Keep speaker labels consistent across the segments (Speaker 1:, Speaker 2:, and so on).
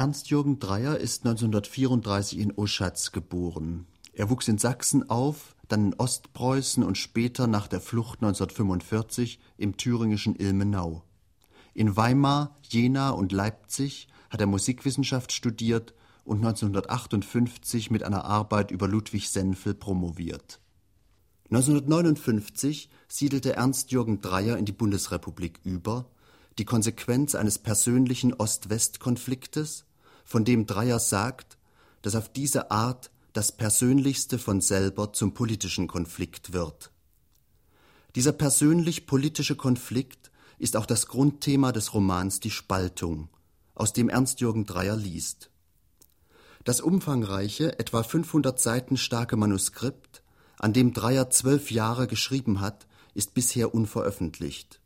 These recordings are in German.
Speaker 1: Ernst-Jürgen Dreyer ist 1934 in Oschatz geboren. Er wuchs in Sachsen auf, dann in Ostpreußen und später nach der Flucht 1945 im thüringischen Ilmenau. In Weimar, Jena und Leipzig hat er Musikwissenschaft studiert und 1958 mit einer Arbeit über Ludwig Senfel promoviert. 1959 siedelte Ernst-Jürgen Dreyer in die Bundesrepublik über, die Konsequenz eines persönlichen Ost-West-Konfliktes, von dem Dreyer sagt, dass auf diese Art das Persönlichste von selber zum politischen Konflikt wird. Dieser persönlich-politische Konflikt ist auch das Grundthema des Romans Die Spaltung, aus dem Ernst-Jürgen Dreyer liest. Das umfangreiche, etwa 500 Seiten starke Manuskript, an dem Dreyer zwölf Jahre geschrieben hat, ist bisher unveröffentlicht.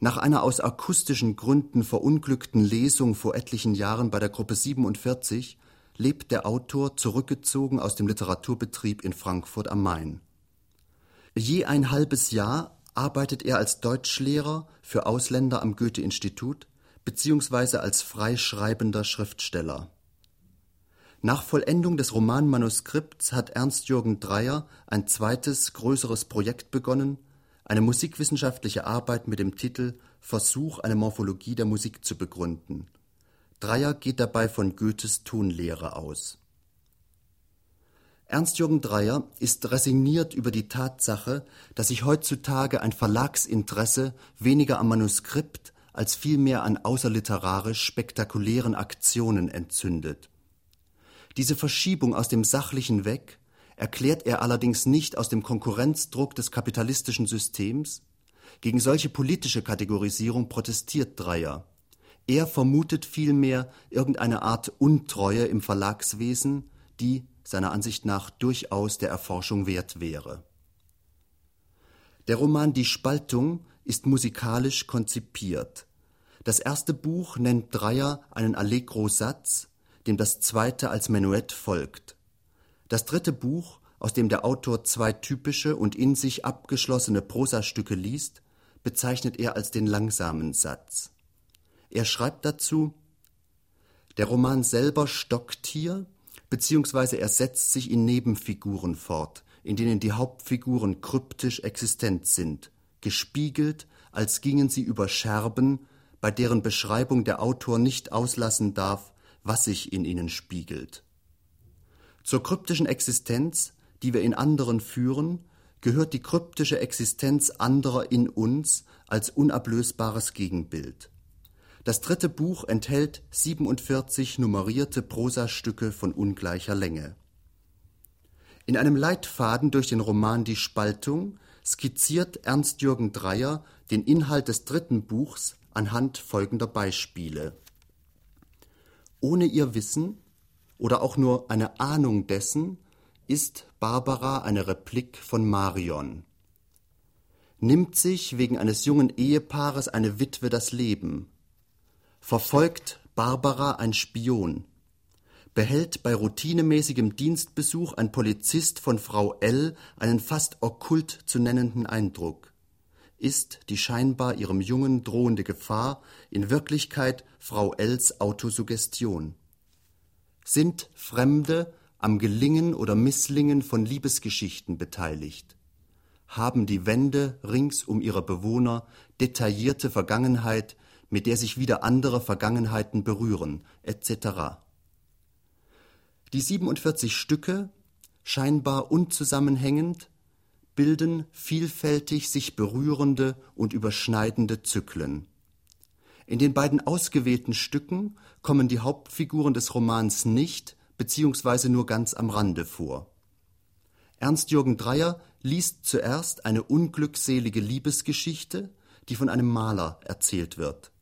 Speaker 1: Nach einer aus akustischen Gründen verunglückten Lesung vor etlichen Jahren bei der Gruppe 47 lebt der Autor zurückgezogen aus dem Literaturbetrieb in Frankfurt am Main. Je ein halbes Jahr arbeitet er als Deutschlehrer für Ausländer am Goethe-Institut beziehungsweise als freischreibender Schriftsteller. Nach Vollendung des Romanmanuskripts hat Ernst-Jürgen Dreyer ein zweites, größeres Projekt begonnen, eine musikwissenschaftliche Arbeit mit dem Titel Versuch, eine Morphologie der Musik zu begründen. Dreyer geht dabei von Goethes Tonlehre aus. Ernst-Jürgen Dreyer ist resigniert über die Tatsache, dass sich heutzutage ein Verlagsinteresse weniger am Manuskript als vielmehr an außerliterarisch spektakulären Aktionen entzündet. Diese Verschiebung aus dem Sachlichen weg erklärt er allerdings nicht aus dem Konkurrenzdruck des kapitalistischen Systems. Gegen solche politische Kategorisierung protestiert Dreyer. Er vermutet vielmehr irgendeine Art Untreue im Verlagswesen, die seiner Ansicht nach durchaus der Erforschung wert wäre. Der Roman Die Spaltung ist musikalisch konzipiert. Das erste Buch nennt Dreyer einen Allegro-Satz, dem das zweite als Menuett folgt. Das dritte Buch, aus dem der Autor zwei typische und in sich abgeschlossene Prosastücke liest, bezeichnet er als den langsamen Satz. Er schreibt dazu Der Roman selber stockt hier, beziehungsweise er setzt sich in Nebenfiguren fort, in denen die Hauptfiguren kryptisch existent sind, gespiegelt, als gingen sie über Scherben, bei deren Beschreibung der Autor nicht auslassen darf, was sich in ihnen spiegelt. Zur kryptischen Existenz, die wir in anderen führen, gehört die kryptische Existenz anderer in uns als unablösbares Gegenbild. Das dritte Buch enthält 47 nummerierte Prosastücke von ungleicher Länge. In einem Leitfaden durch den Roman Die Spaltung skizziert Ernst-Jürgen Dreyer den Inhalt des dritten Buchs anhand folgender Beispiele ohne ihr Wissen oder auch nur eine Ahnung dessen ist Barbara eine Replik von Marion. Nimmt sich wegen eines jungen Ehepaares eine Witwe das Leben, verfolgt Barbara ein Spion, behält bei routinemäßigem Dienstbesuch ein Polizist von Frau L einen fast okkult zu nennenden Eindruck ist die scheinbar ihrem Jungen drohende Gefahr in Wirklichkeit Frau Ls Autosuggestion? Sind Fremde am Gelingen oder Misslingen von Liebesgeschichten beteiligt? Haben die Wände rings um ihre Bewohner detaillierte Vergangenheit, mit der sich wieder andere Vergangenheiten berühren, etc. Die 47 Stücke, scheinbar unzusammenhängend, bilden vielfältig sich berührende und überschneidende Zyklen. In den beiden ausgewählten Stücken kommen die Hauptfiguren des Romans nicht beziehungsweise nur ganz am Rande vor. Ernst-Jürgen Dreyer liest zuerst eine unglückselige Liebesgeschichte, die von einem Maler erzählt wird.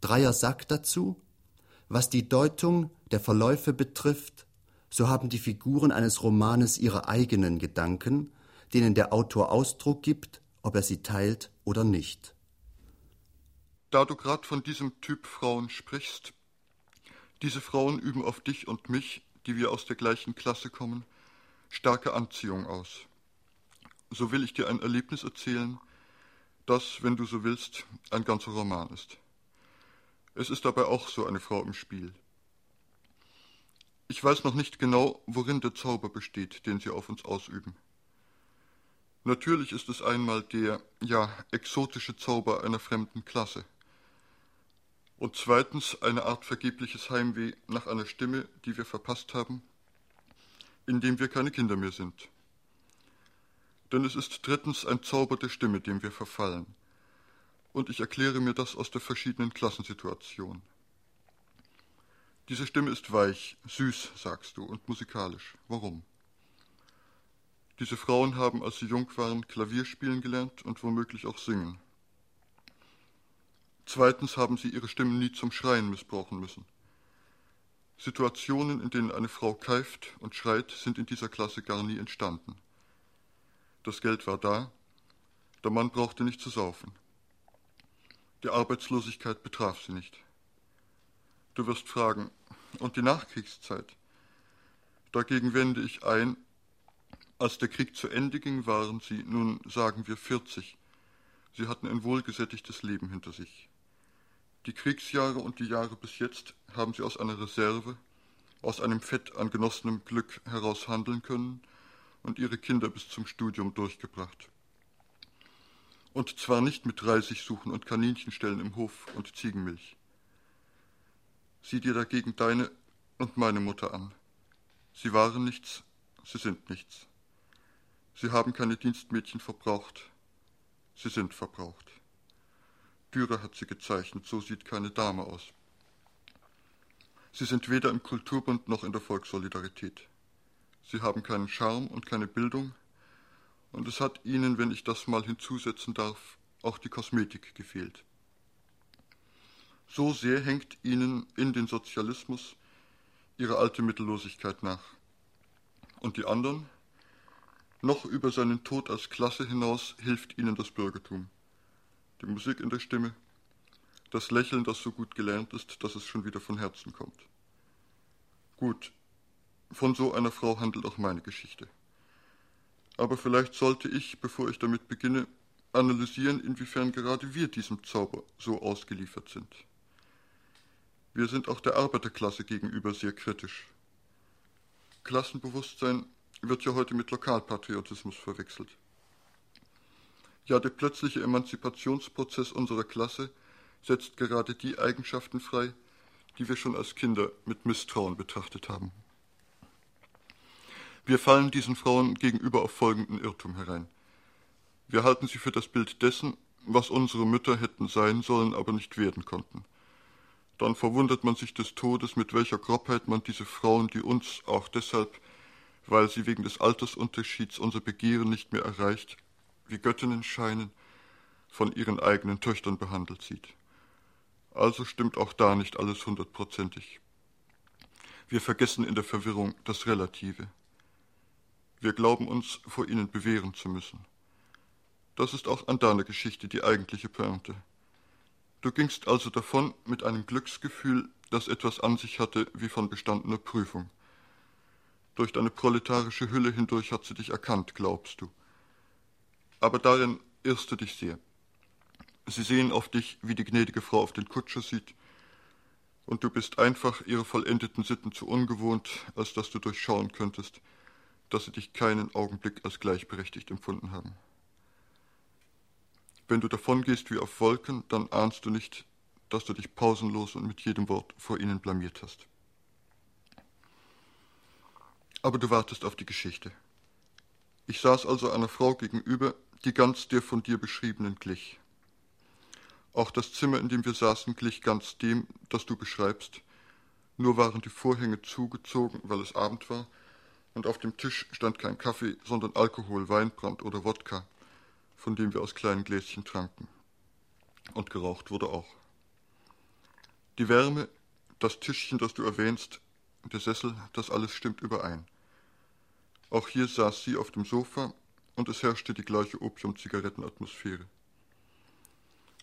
Speaker 1: Dreyer sagt dazu, was die Deutung der Verläufe betrifft, so haben die Figuren eines Romanes ihre eigenen Gedanken, denen der Autor Ausdruck gibt, ob er sie teilt oder nicht.
Speaker 2: Da du gerade von diesem Typ Frauen sprichst, diese Frauen üben auf dich und mich, die wir aus der gleichen Klasse kommen, starke Anziehung aus. So will ich dir ein Erlebnis erzählen, das, wenn du so willst, ein ganzer Roman ist. Es ist dabei auch so eine Frau im Spiel. Ich weiß noch nicht genau, worin der Zauber besteht, den Sie auf uns ausüben. Natürlich ist es einmal der, ja, exotische Zauber einer fremden Klasse. Und zweitens eine Art vergebliches Heimweh nach einer Stimme, die wir verpasst haben, indem wir keine Kinder mehr sind. Denn es ist drittens ein Zauber der Stimme, dem wir verfallen. Und ich erkläre mir das aus der verschiedenen Klassensituation. Diese Stimme ist weich, süß, sagst du, und musikalisch. Warum? Diese Frauen haben, als sie jung waren, Klavier spielen gelernt und womöglich auch singen. Zweitens haben sie ihre Stimmen nie zum Schreien missbrauchen müssen. Situationen, in denen eine Frau keift und schreit, sind in dieser Klasse gar nie entstanden. Das Geld war da, der Mann brauchte nicht zu saufen. Die Arbeitslosigkeit betraf sie nicht. Du wirst fragen, und die Nachkriegszeit? Dagegen wende ich ein, als der Krieg zu Ende ging, waren sie, nun sagen wir 40. Sie hatten ein wohlgesättigtes Leben hinter sich. Die Kriegsjahre und die Jahre bis jetzt haben sie aus einer Reserve, aus einem Fett an genossenem Glück heraus handeln können und ihre Kinder bis zum Studium durchgebracht. Und zwar nicht mit Reisigsuchen und Kaninchenstellen im Hof und Ziegenmilch. Sieh dir dagegen deine und meine Mutter an. Sie waren nichts, sie sind nichts. Sie haben keine Dienstmädchen verbraucht, sie sind verbraucht. Dürer hat sie gezeichnet, so sieht keine Dame aus. Sie sind weder im Kulturbund noch in der Volkssolidarität. Sie haben keinen Charme und keine Bildung, und es hat ihnen, wenn ich das mal hinzusetzen darf, auch die Kosmetik gefehlt. So sehr hängt ihnen in den Sozialismus ihre alte Mittellosigkeit nach. Und die anderen? Noch über seinen Tod als Klasse hinaus hilft ihnen das Bürgertum. Die Musik in der Stimme, das Lächeln, das so gut gelernt ist, dass es schon wieder von Herzen kommt. Gut, von so einer Frau handelt auch meine Geschichte. Aber vielleicht sollte ich, bevor ich damit beginne, analysieren, inwiefern gerade wir diesem Zauber so ausgeliefert sind. Wir sind auch der Arbeiterklasse gegenüber sehr kritisch. Klassenbewusstsein wird ja heute mit Lokalpatriotismus verwechselt. Ja, der plötzliche Emanzipationsprozess unserer Klasse setzt gerade die Eigenschaften frei, die wir schon als Kinder mit Misstrauen betrachtet haben. Wir fallen diesen Frauen gegenüber auf folgenden Irrtum herein. Wir halten sie für das Bild dessen, was unsere Mütter hätten sein sollen, aber nicht werden konnten dann verwundert man sich des Todes, mit welcher Grobheit man diese Frauen, die uns auch deshalb, weil sie wegen des Altersunterschieds unser Begehren nicht mehr erreicht, wie Göttinnen scheinen, von ihren eigenen Töchtern behandelt sieht. Also stimmt auch da nicht alles hundertprozentig. Wir vergessen in der Verwirrung das Relative. Wir glauben uns vor ihnen bewähren zu müssen. Das ist auch an deiner Geschichte die eigentliche Pointe. Du gingst also davon mit einem Glücksgefühl, das etwas an sich hatte wie von bestandener Prüfung. Durch deine proletarische Hülle hindurch hat sie dich erkannt, glaubst du. Aber darin irrst du dich sehr. Sie sehen auf dich, wie die gnädige Frau auf den Kutscher sieht, und du bist einfach ihre vollendeten Sitten zu ungewohnt, als dass du durchschauen könntest, dass sie dich keinen Augenblick als gleichberechtigt empfunden haben. Wenn du davongehst wie auf Wolken, dann ahnst du nicht, dass du dich pausenlos und mit jedem Wort vor ihnen blamiert hast. Aber du wartest auf die Geschichte. Ich saß also einer Frau gegenüber, die ganz der von dir beschriebenen glich. Auch das Zimmer, in dem wir saßen, glich ganz dem, das du beschreibst, nur waren die Vorhänge zugezogen, weil es Abend war, und auf dem Tisch stand kein Kaffee, sondern Alkohol, Weinbrand oder Wodka von dem wir aus kleinen Gläschen tranken. Und geraucht wurde auch. Die Wärme, das Tischchen, das du erwähnst, der Sessel, das alles stimmt überein. Auch hier saß sie auf dem Sofa und es herrschte die gleiche Opium-Zigarettenatmosphäre.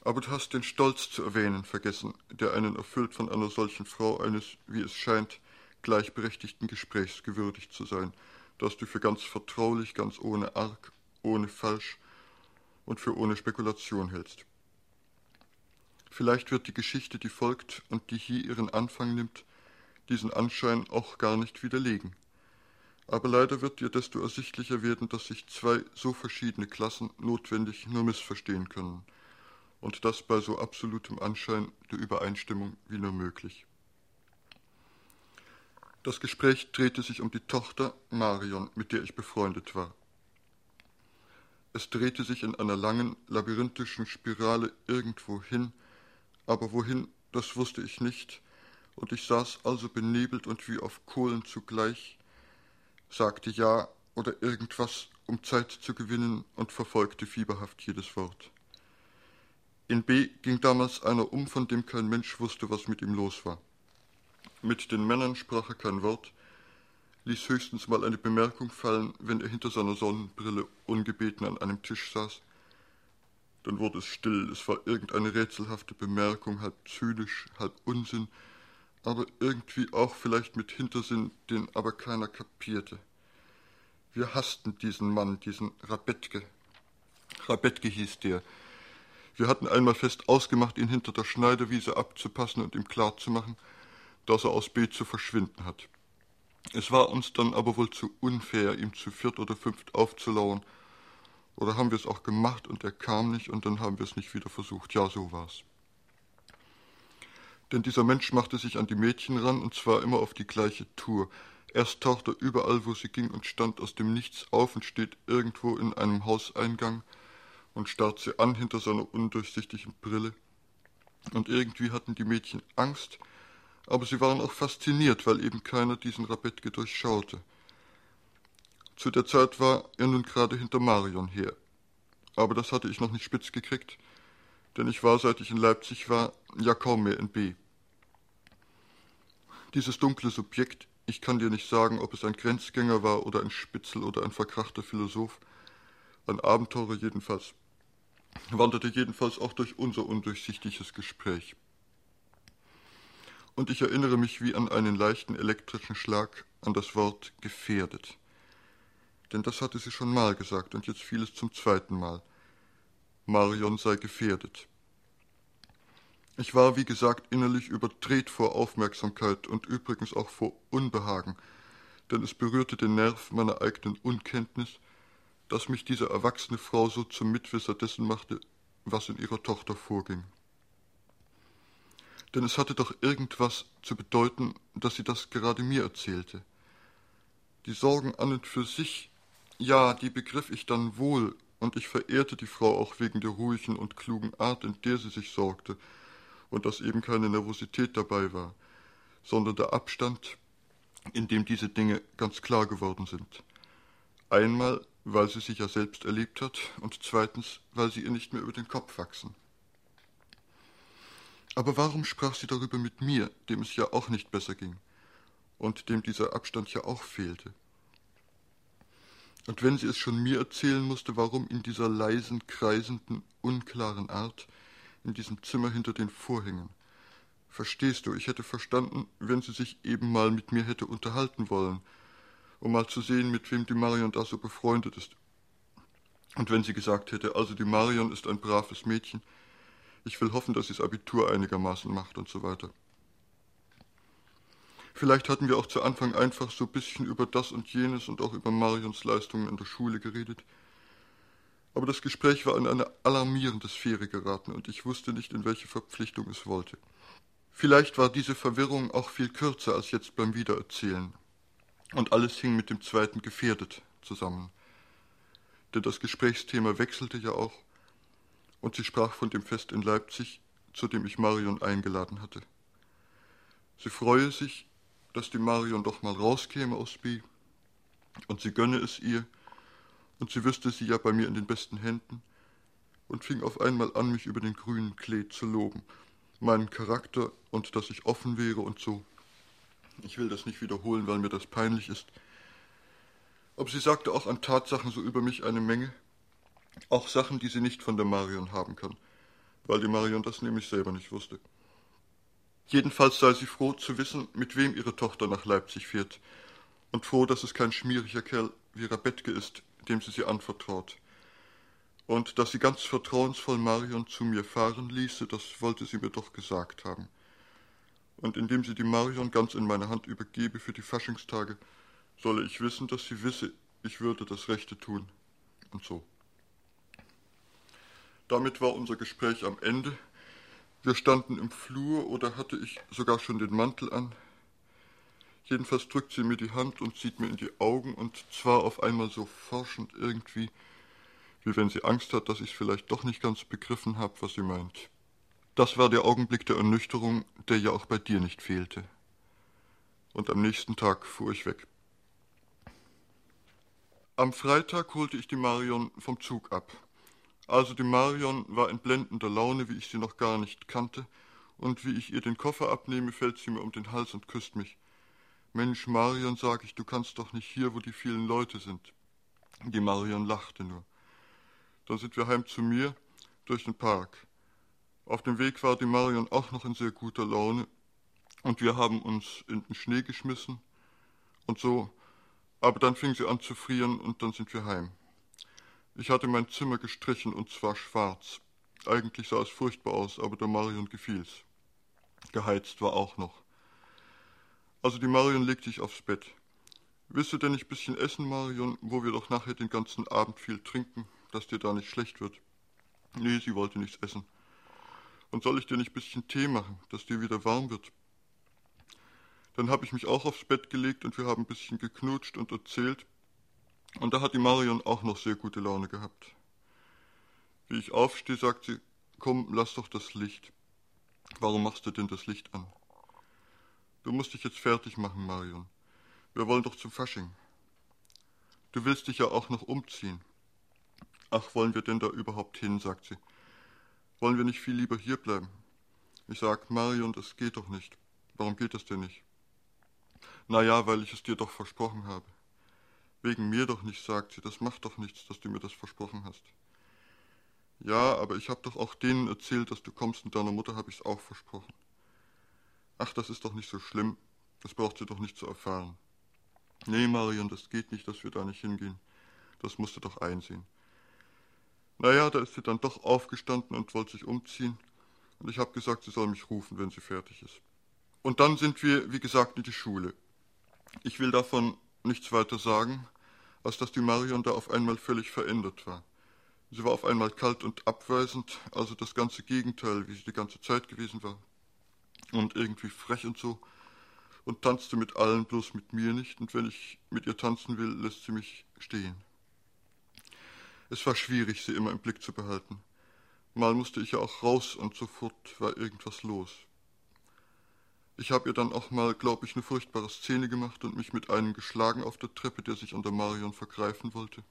Speaker 2: Aber du hast den Stolz zu erwähnen vergessen, der einen erfüllt von einer solchen Frau eines, wie es scheint, gleichberechtigten Gesprächs gewürdigt zu sein, das du für ganz vertraulich, ganz ohne Arg, ohne Falsch und für ohne Spekulation hältst. Vielleicht wird die Geschichte, die folgt und die hier ihren Anfang nimmt, diesen Anschein auch gar nicht widerlegen. Aber leider wird dir desto ersichtlicher werden, dass sich zwei so verschiedene Klassen notwendig nur missverstehen können, und das bei so absolutem Anschein der Übereinstimmung wie nur möglich. Das Gespräch drehte sich um die Tochter Marion, mit der ich befreundet war. Es drehte sich in einer langen, labyrinthischen Spirale irgendwo hin, aber wohin, das wusste ich nicht, und ich saß also benebelt und wie auf Kohlen zugleich, sagte ja oder irgendwas, um Zeit zu gewinnen, und verfolgte fieberhaft jedes Wort. In B ging damals einer um, von dem kein Mensch wusste, was mit ihm los war. Mit den Männern sprach er kein Wort, ließ höchstens mal eine Bemerkung fallen, wenn er hinter seiner Sonnenbrille ungebeten an einem Tisch saß. Dann wurde es still, es war irgendeine rätselhafte Bemerkung, halb zynisch, halb Unsinn, aber irgendwie auch vielleicht mit Hintersinn, den aber keiner kapierte. Wir hassten diesen Mann, diesen Rabetke. Rabetke hieß der. Wir hatten einmal fest ausgemacht, ihn hinter der Schneiderwiese abzupassen und ihm klarzumachen, dass er aus B zu verschwinden hat. Es war uns dann aber wohl zu unfair, ihm zu viert oder fünft aufzulauern. Oder haben wir es auch gemacht und er kam nicht und dann haben wir es nicht wieder versucht. Ja, so war's. Denn dieser Mensch machte sich an die Mädchen ran und zwar immer auf die gleiche Tour. Erst tauchte er überall, wo sie ging und stand aus dem Nichts auf und steht irgendwo in einem Hauseingang und starrt sie an hinter seiner undurchsichtigen Brille. Und irgendwie hatten die Mädchen Angst, aber sie waren auch fasziniert, weil eben keiner diesen Rabetke durchschaute. Zu der Zeit war er nun gerade hinter Marion her. Aber das hatte ich noch nicht spitz gekriegt, denn ich war, seit ich in Leipzig war, ja kaum mehr in B. Dieses dunkle Subjekt, ich kann dir nicht sagen, ob es ein Grenzgänger war oder ein Spitzel oder ein verkrachter Philosoph, ein Abenteurer jedenfalls, wanderte jedenfalls auch durch unser undurchsichtiges Gespräch und ich erinnere mich wie an einen leichten elektrischen Schlag an das Wort gefährdet. Denn das hatte sie schon mal gesagt, und jetzt fiel es zum zweiten Mal. Marion sei gefährdet. Ich war, wie gesagt, innerlich überdreht vor Aufmerksamkeit und übrigens auch vor Unbehagen, denn es berührte den Nerv meiner eigenen Unkenntnis, dass mich diese erwachsene Frau so zum Mitwisser dessen machte, was in ihrer Tochter vorging denn es hatte doch irgendwas zu bedeuten, dass sie das gerade mir erzählte. Die Sorgen an und für sich, ja, die begriff ich dann wohl, und ich verehrte die Frau auch wegen der ruhigen und klugen Art, in der sie sich sorgte, und dass eben keine Nervosität dabei war, sondern der Abstand, in dem diese Dinge ganz klar geworden sind. Einmal, weil sie sich ja selbst erlebt hat, und zweitens, weil sie ihr nicht mehr über den Kopf wachsen. Aber warum sprach sie darüber mit mir, dem es ja auch nicht besser ging und dem dieser Abstand ja auch fehlte? Und wenn sie es schon mir erzählen musste, warum in dieser leisen, kreisenden, unklaren Art, in diesem Zimmer hinter den Vorhängen? Verstehst du, ich hätte verstanden, wenn sie sich eben mal mit mir hätte unterhalten wollen, um mal zu sehen, mit wem die Marion da so befreundet ist. Und wenn sie gesagt hätte, also die Marion ist ein braves Mädchen, ich will hoffen, dass sie das Abitur einigermaßen macht und so weiter. Vielleicht hatten wir auch zu Anfang einfach so ein bisschen über das und jenes und auch über Marions Leistungen in der Schule geredet. Aber das Gespräch war in eine alarmierende Sphäre geraten und ich wusste nicht, in welche Verpflichtung es wollte. Vielleicht war diese Verwirrung auch viel kürzer als jetzt beim Wiedererzählen. Und alles hing mit dem zweiten gefährdet zusammen. Denn das Gesprächsthema wechselte ja auch und sie sprach von dem Fest in Leipzig, zu dem ich Marion eingeladen hatte. Sie freue sich, dass die Marion doch mal rauskäme aus B, und sie gönne es ihr, und sie wüsste sie ja bei mir in den besten Händen, und fing auf einmal an, mich über den grünen Klee zu loben, meinen Charakter und dass ich offen wäre und so. Ich will das nicht wiederholen, weil mir das peinlich ist. Aber sie sagte auch an Tatsachen so über mich eine Menge, auch Sachen, die sie nicht von der Marion haben kann, weil die Marion das nämlich selber nicht wusste. Jedenfalls sei sie froh zu wissen, mit wem ihre Tochter nach Leipzig fährt, und froh, dass es kein schmieriger Kerl wie Rabetke ist, dem sie sie anvertraut. Und dass sie ganz vertrauensvoll Marion zu mir fahren ließe, das wollte sie mir doch gesagt haben. Und indem sie die Marion ganz in meine Hand übergebe für die Faschingstage, solle ich wissen, dass sie wisse, ich würde das Rechte tun. Und so. Damit war unser Gespräch am Ende. Wir standen im Flur oder hatte ich sogar schon den Mantel an. Jedenfalls drückt sie mir die Hand und sieht mir in die Augen und zwar auf einmal so forschend irgendwie, wie wenn sie Angst hat, dass ich vielleicht doch nicht ganz begriffen habe, was sie meint. Das war der Augenblick der Ernüchterung, der ja auch bei dir nicht fehlte. Und am nächsten Tag fuhr ich weg. Am Freitag holte ich die Marion vom Zug ab. Also die Marion war in blendender Laune, wie ich sie noch gar nicht kannte, und wie ich ihr den Koffer abnehme, fällt sie mir um den Hals und küsst mich. Mensch, Marion, sag ich, du kannst doch nicht hier, wo die vielen Leute sind. Die Marion lachte nur. Dann sind wir heim zu mir durch den Park. Auf dem Weg war die Marion auch noch in sehr guter Laune, und wir haben uns in den Schnee geschmissen und so, aber dann fing sie an zu frieren und dann sind wir heim. Ich hatte mein Zimmer gestrichen und zwar schwarz. Eigentlich sah es furchtbar aus, aber der Marion gefiel's. Geheizt war auch noch. Also die Marion legte ich aufs Bett. Willst du denn nicht bisschen essen, Marion, wo wir doch nachher den ganzen Abend viel trinken, dass dir da nicht schlecht wird? Nee, sie wollte nichts essen. Und soll ich dir nicht bisschen Tee machen, dass dir wieder warm wird? Dann habe ich mich auch aufs Bett gelegt und wir haben ein bisschen geknutscht und erzählt, und da hat die Marion auch noch sehr gute Laune gehabt. Wie ich aufstehe, sagt sie, komm, lass doch das Licht. Warum machst du denn das Licht an? Du musst dich jetzt fertig machen, Marion. Wir wollen doch zum Fasching. Du willst dich ja auch noch umziehen. Ach, wollen wir denn da überhaupt hin, sagt sie. Wollen wir nicht viel lieber hier bleiben? Ich sag, Marion, das geht doch nicht. Warum geht das denn nicht? Na ja, weil ich es dir doch versprochen habe. Wegen mir doch nicht, sagt sie, das macht doch nichts, dass du mir das versprochen hast. Ja, aber ich hab doch auch denen erzählt, dass du kommst und deiner Mutter hab ich's auch versprochen. Ach, das ist doch nicht so schlimm, das braucht sie doch nicht zu erfahren. Nee, Marion, das geht nicht, dass wir da nicht hingehen. Das musst du doch einsehen. Naja, da ist sie dann doch aufgestanden und wollte sich umziehen, und ich hab gesagt, sie soll mich rufen, wenn sie fertig ist. Und dann sind wir, wie gesagt, in die Schule. Ich will davon nichts weiter sagen, als dass die Marion da auf einmal völlig verändert war. Sie war auf einmal kalt und abweisend, also das ganze Gegenteil, wie sie die ganze Zeit gewesen war. Und irgendwie frech und so. Und tanzte mit allen, bloß mit mir nicht. Und wenn ich mit ihr tanzen will, lässt sie mich stehen. Es war schwierig, sie immer im Blick zu behalten. Mal musste ich ja auch raus und sofort war irgendwas los. Ich habe ihr dann auch mal, glaub ich, eine furchtbare Szene gemacht und mich mit einem geschlagen auf der Treppe, der sich an der Marion vergreifen wollte.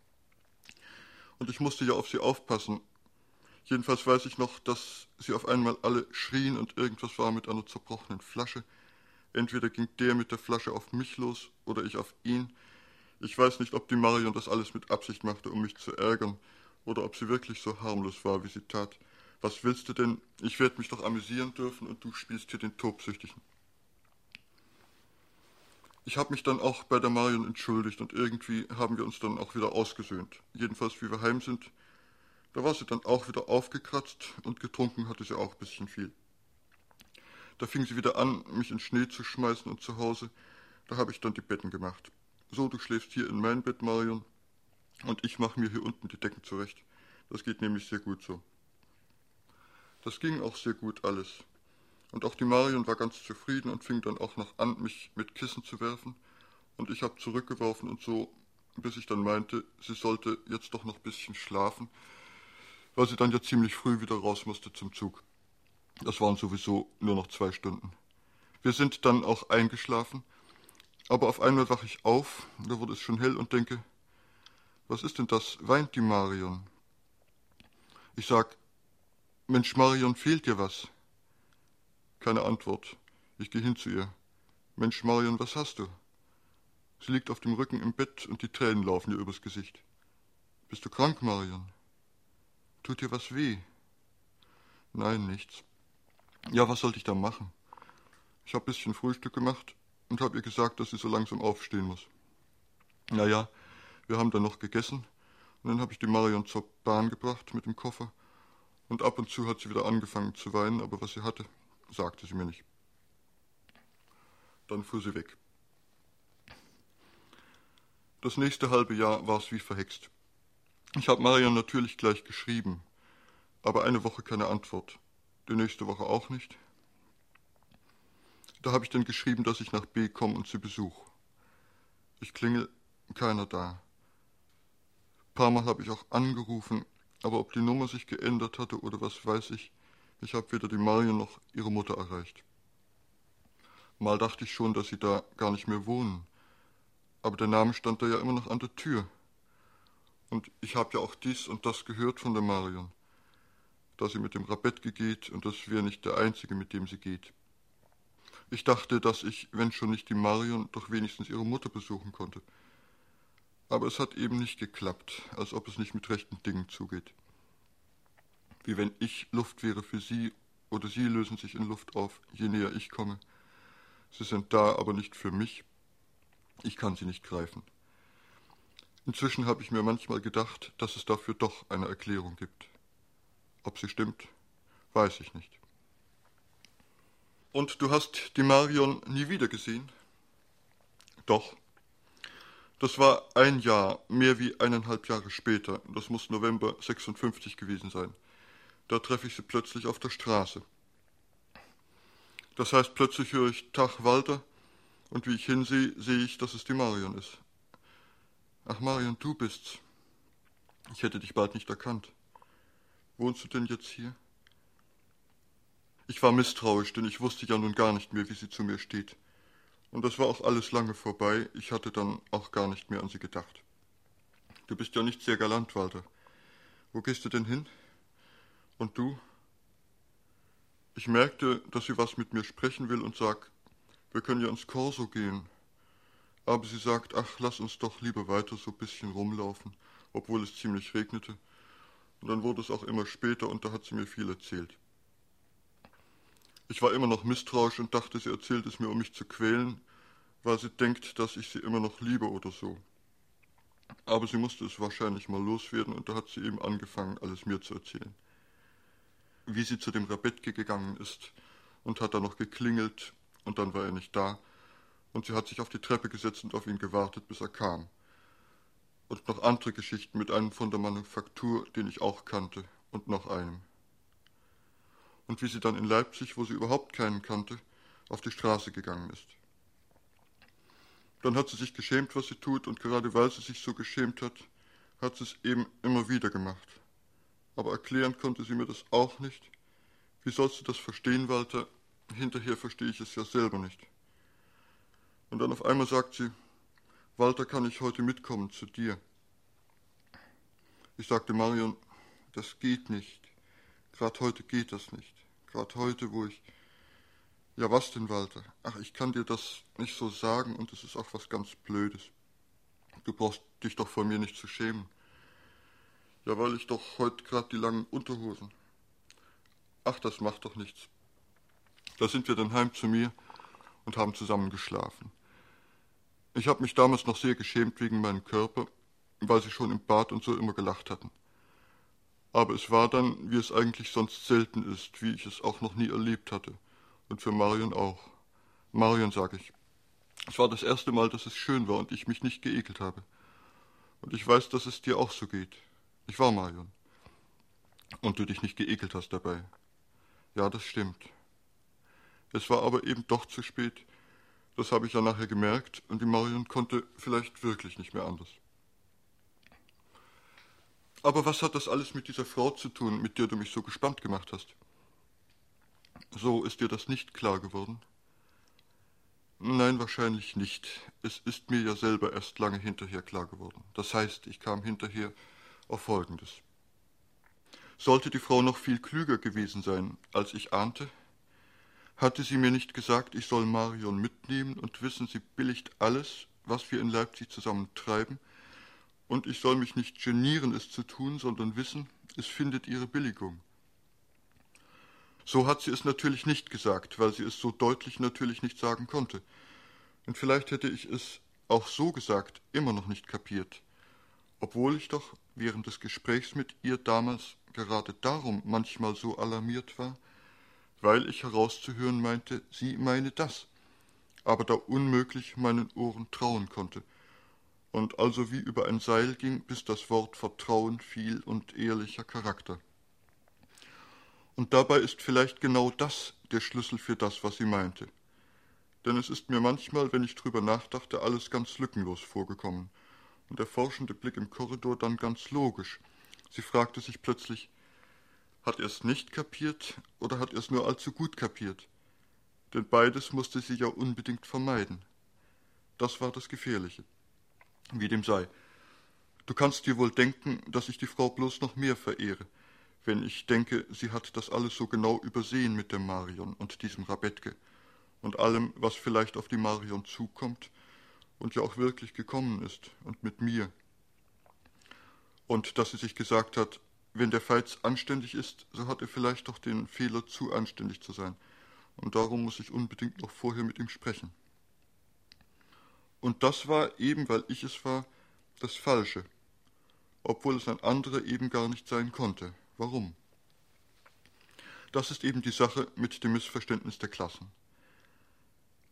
Speaker 2: Und ich musste ja auf sie aufpassen. Jedenfalls weiß ich noch, dass sie auf einmal alle schrien und irgendwas war mit einer zerbrochenen Flasche. Entweder ging der mit der Flasche auf mich los oder ich auf ihn. Ich weiß nicht, ob die Marion das alles mit Absicht machte, um mich zu ärgern, oder ob sie wirklich so harmlos war, wie sie tat. Was willst du denn? Ich werde mich doch amüsieren dürfen und du spielst hier den Tobsüchtigen. Ich habe mich dann auch bei der Marion entschuldigt und irgendwie haben wir uns dann auch wieder ausgesöhnt. Jedenfalls, wie wir heim sind, da war sie dann auch wieder aufgekratzt und getrunken hatte sie auch ein bisschen viel. Da fing sie wieder an, mich in Schnee zu schmeißen und zu Hause, da habe ich dann die Betten gemacht. So, du schläfst hier in mein Bett, Marion, und ich mache mir hier unten die Decken zurecht. Das geht nämlich sehr gut so. Das ging auch sehr gut alles. Und auch die Marion war ganz zufrieden und fing dann auch noch an, mich mit Kissen zu werfen. Und ich habe zurückgeworfen und so, bis ich dann meinte, sie sollte jetzt doch noch ein bisschen schlafen, weil sie dann ja ziemlich früh wieder raus musste zum Zug. Das waren sowieso nur noch zwei Stunden. Wir sind dann auch eingeschlafen, aber auf einmal wache ich auf, da wurde es schon hell und denke, was ist denn das? Weint die Marion? Ich sag, Mensch, Marion, fehlt dir was? Keine Antwort. Ich gehe hin zu ihr. Mensch, Marion, was hast du? Sie liegt auf dem Rücken im Bett und die Tränen laufen ihr übers Gesicht. Bist du krank, Marion? Tut dir was weh? Nein, nichts. Ja, was sollte ich da machen? Ich habe bisschen Frühstück gemacht und habe ihr gesagt, dass sie so langsam aufstehen muss. Na ja, wir haben dann noch gegessen und dann habe ich die Marion zur Bahn gebracht mit dem Koffer und ab und zu hat sie wieder angefangen zu weinen, aber was sie hatte, sagte sie mir nicht. Dann fuhr sie weg. Das nächste halbe Jahr war es wie verhext. Ich habe Marion natürlich gleich geschrieben, aber eine Woche keine Antwort. Die nächste Woche auch nicht. Da habe ich dann geschrieben, dass ich nach B komme und sie besuche. Ich klingel, keiner da. Ein paar Mal habe ich auch angerufen, aber ob die Nummer sich geändert hatte oder was weiß ich, ich habe weder die Marion noch ihre Mutter erreicht. Mal dachte ich schon, dass sie da gar nicht mehr wohnen, aber der Name stand da ja immer noch an der Tür. Und ich habe ja auch dies und das gehört von der Marion, dass sie mit dem Rabetke geht und das wäre nicht der einzige, mit dem sie geht. Ich dachte, dass ich, wenn schon nicht die Marion, doch wenigstens ihre Mutter besuchen konnte. Aber es hat eben nicht geklappt, als ob es nicht mit rechten Dingen zugeht. Wie wenn ich Luft wäre für sie oder sie lösen sich in Luft auf, je näher ich komme. Sie sind da, aber nicht für mich. Ich kann sie nicht greifen. Inzwischen habe ich mir manchmal gedacht, dass es dafür doch eine Erklärung gibt. Ob sie stimmt, weiß ich nicht. Und du hast die Marion nie wieder gesehen? Doch. Das war ein Jahr, mehr wie eineinhalb Jahre später. Das muss November 56 gewesen sein. Da treffe ich sie plötzlich auf der Straße. Das heißt, plötzlich höre ich Tag Walter und wie ich hinsehe, sehe ich, dass es die Marion ist. Ach Marion, du bist's. Ich hätte dich bald nicht erkannt. Wohnst du denn jetzt hier? Ich war misstrauisch, denn ich wusste ja nun gar nicht mehr, wie sie zu mir steht. Und das war auch alles lange vorbei, ich hatte dann auch gar nicht mehr an sie gedacht. Du bist ja nicht sehr galant, Walter. Wo gehst du denn hin? Und du? Ich merkte, dass sie was mit mir sprechen will und sag, wir können ja ins Korso gehen. Aber sie sagt, ach, lass uns doch lieber weiter so ein bisschen rumlaufen, obwohl es ziemlich regnete. Und dann wurde es auch immer später und da hat sie mir viel erzählt. Ich war immer noch misstrauisch und dachte, sie erzählt es mir, um mich zu quälen, weil sie denkt, dass ich sie immer noch liebe oder so. Aber sie musste es wahrscheinlich mal loswerden und da hat sie eben angefangen, alles mir zu erzählen. Wie sie zu dem Rabetke gegangen ist und hat da noch geklingelt und dann war er nicht da und sie hat sich auf die Treppe gesetzt und auf ihn gewartet, bis er kam. Und noch andere Geschichten mit einem von der Manufaktur, den ich auch kannte, und noch einem und wie sie dann in Leipzig, wo sie überhaupt keinen kannte, auf die Straße gegangen ist. Dann hat sie sich geschämt, was sie tut, und gerade weil sie sich so geschämt hat, hat sie es eben immer wieder gemacht. Aber erklären konnte sie mir das auch nicht. Wie sollst du das verstehen, Walter? Hinterher verstehe ich es ja selber nicht. Und dann auf einmal sagt sie, Walter, kann ich heute mitkommen zu dir? Ich sagte Marion, das geht nicht. Gerade heute geht das nicht. Gerade heute, wo ich. Ja, was denn, Walter? Ach, ich kann dir das nicht so sagen und es ist auch was ganz Blödes. Du brauchst dich doch vor mir nicht zu schämen. Ja, weil ich doch heute gerade die langen Unterhosen. Ach, das macht doch nichts. Da sind wir dann heim zu mir und haben zusammen geschlafen. Ich habe mich damals noch sehr geschämt wegen meinem Körper, weil sie schon im Bad und so immer gelacht hatten. Aber es war dann, wie es eigentlich sonst selten ist, wie ich es auch noch nie erlebt hatte. Und für Marion auch. Marion, sag ich. Es war das erste Mal, dass es schön war und ich mich nicht geekelt habe. Und ich weiß, dass es dir auch so geht. Ich war Marion. Und du dich nicht geekelt hast dabei. Ja, das stimmt. Es war aber eben doch zu spät. Das habe ich ja nachher gemerkt und die Marion konnte vielleicht wirklich nicht mehr anders. Aber was hat das alles mit dieser Frau zu tun, mit der du mich so gespannt gemacht hast? So ist dir das nicht klar geworden? Nein, wahrscheinlich nicht. Es ist mir ja selber erst lange hinterher klar geworden. Das heißt, ich kam hinterher auf Folgendes. Sollte die Frau noch viel klüger gewesen sein, als ich ahnte, hatte sie mir nicht gesagt, ich soll Marion mitnehmen und wissen, sie billigt alles, was wir in Leipzig zusammen treiben, und ich soll mich nicht genieren, es zu tun, sondern wissen, es findet ihre Billigung. So hat sie es natürlich nicht gesagt, weil sie es so deutlich natürlich nicht sagen konnte. Und vielleicht hätte ich es auch so gesagt immer noch nicht kapiert, obwohl ich doch während des Gesprächs mit ihr damals gerade darum manchmal so alarmiert war, weil ich herauszuhören meinte, sie meine das, aber da unmöglich meinen Ohren trauen konnte, und also wie über ein Seil ging, bis das Wort Vertrauen fiel und ehrlicher Charakter. Und dabei ist vielleicht genau das der Schlüssel für das, was sie meinte. Denn es ist mir manchmal, wenn ich drüber nachdachte, alles ganz lückenlos vorgekommen und der forschende Blick im Korridor dann ganz logisch. Sie fragte sich plötzlich, hat er es nicht kapiert oder hat er es nur allzu gut kapiert? Denn beides musste sie ja unbedingt vermeiden. Das war das Gefährliche wie dem sei. Du kannst dir wohl denken, dass ich die Frau bloß noch mehr verehre, wenn ich denke, sie hat das alles so genau übersehen mit dem Marion und diesem Rabetke und allem, was vielleicht auf die Marion zukommt und ja auch wirklich gekommen ist und mit mir. Und dass sie sich gesagt hat, wenn der Feiz anständig ist, so hat er vielleicht doch den Fehler, zu anständig zu sein, und darum muss ich unbedingt noch vorher mit ihm sprechen. Und das war eben, weil ich es war, das Falsche, obwohl es ein anderer eben gar nicht sein konnte. Warum? Das ist eben die Sache mit dem Missverständnis der Klassen.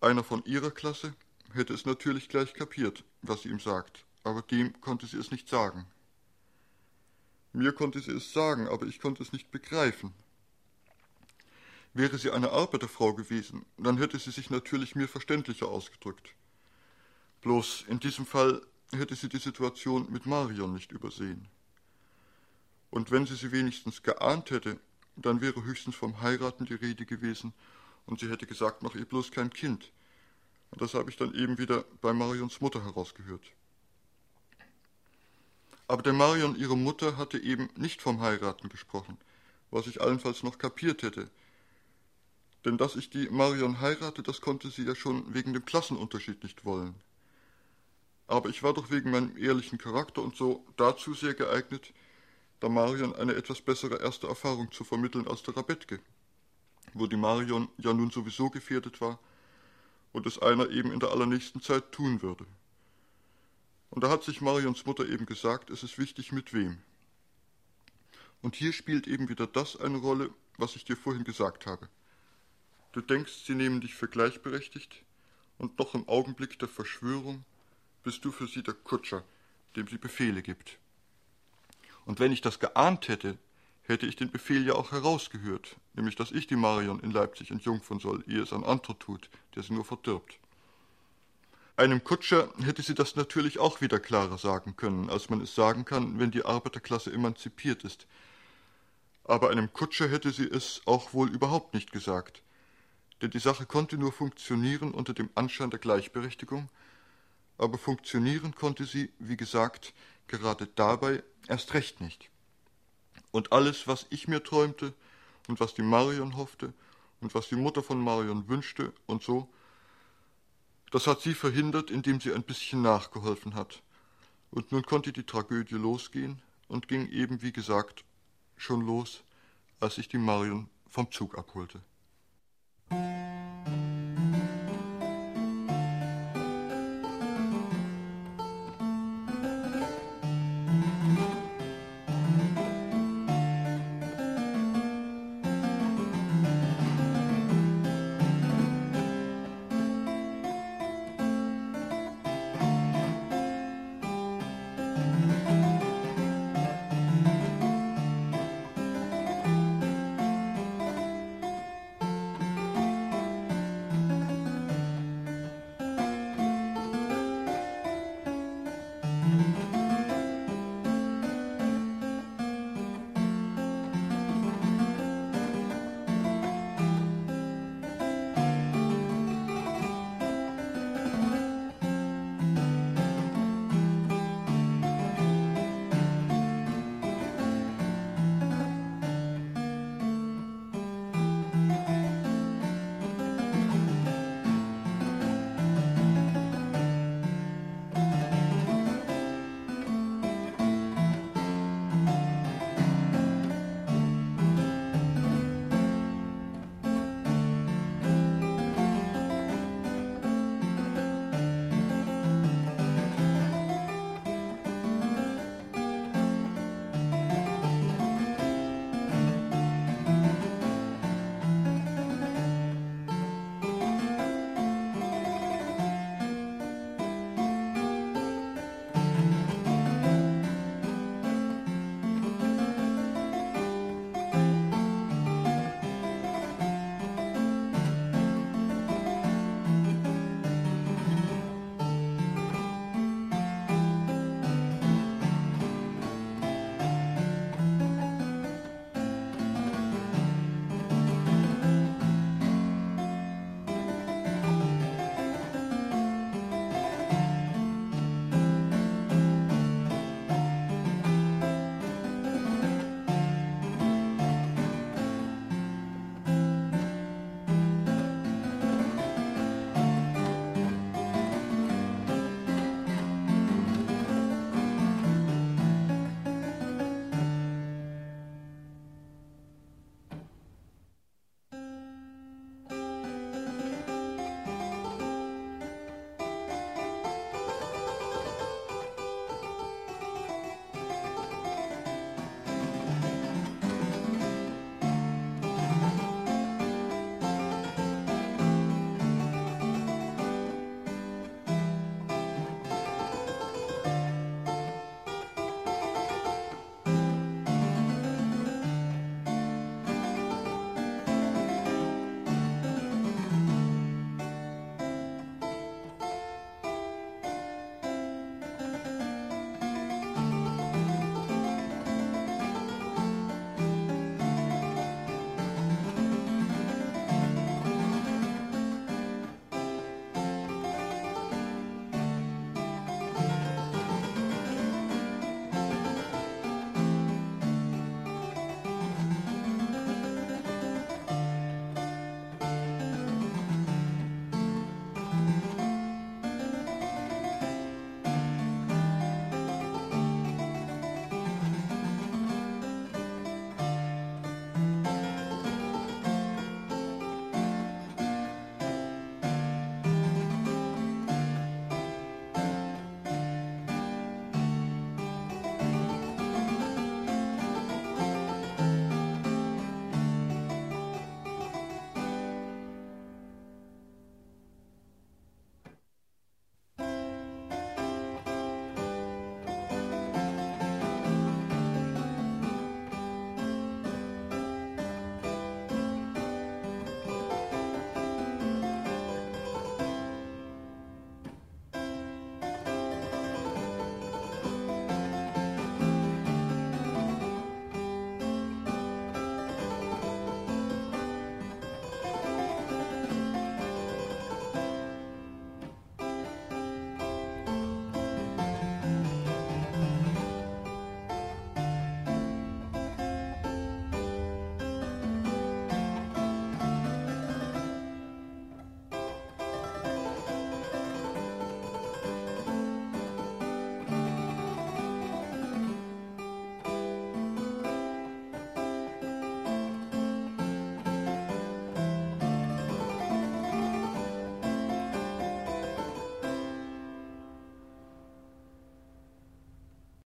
Speaker 2: Einer von ihrer Klasse hätte es natürlich gleich kapiert, was sie ihm sagt, aber dem konnte sie es nicht sagen. Mir konnte sie es sagen, aber ich konnte es nicht begreifen. Wäre sie eine Arbeiterfrau gewesen, dann hätte sie sich natürlich mir verständlicher ausgedrückt. Bloß in diesem Fall hätte sie die Situation mit Marion nicht übersehen. Und wenn sie sie wenigstens geahnt hätte, dann wäre höchstens vom Heiraten die Rede gewesen und sie hätte gesagt, mach ihr bloß kein Kind. Und das habe ich dann eben wieder bei Marions Mutter herausgehört. Aber der Marion, ihre Mutter, hatte eben nicht vom Heiraten gesprochen, was ich allenfalls noch kapiert hätte. Denn dass ich die Marion heirate, das konnte sie ja schon wegen dem Klassenunterschied nicht wollen aber ich war doch wegen meinem ehrlichen Charakter und so dazu sehr geeignet, da Marion eine etwas bessere erste Erfahrung zu vermitteln als der Rabetke, wo die Marion ja nun sowieso gefährdet war und es einer eben in der allernächsten Zeit tun würde. Und da hat sich Marions Mutter eben gesagt, es ist wichtig mit wem. Und hier spielt eben wieder das eine Rolle, was ich dir vorhin gesagt habe. Du denkst, sie nehmen dich für gleichberechtigt, und doch im Augenblick der Verschwörung bist du für sie der Kutscher, dem sie Befehle gibt. Und wenn ich das geahnt hätte, hätte ich den Befehl ja auch herausgehört, nämlich dass ich die Marion in Leipzig entjungfern soll, ehe es ein anderer tut, der sie nur verdirbt. Einem Kutscher hätte sie das natürlich auch wieder klarer sagen können, als man es sagen kann, wenn die Arbeiterklasse emanzipiert ist. Aber einem Kutscher hätte sie es auch wohl überhaupt nicht gesagt, denn die Sache konnte nur funktionieren unter dem Anschein der Gleichberechtigung, aber funktionieren konnte sie, wie gesagt, gerade dabei erst recht nicht. Und alles, was ich mir träumte und was die Marion hoffte und was die Mutter von Marion wünschte und so, das hat sie verhindert, indem sie ein bisschen nachgeholfen hat. Und nun konnte die Tragödie losgehen und ging eben, wie gesagt, schon los, als ich die Marion vom Zug abholte.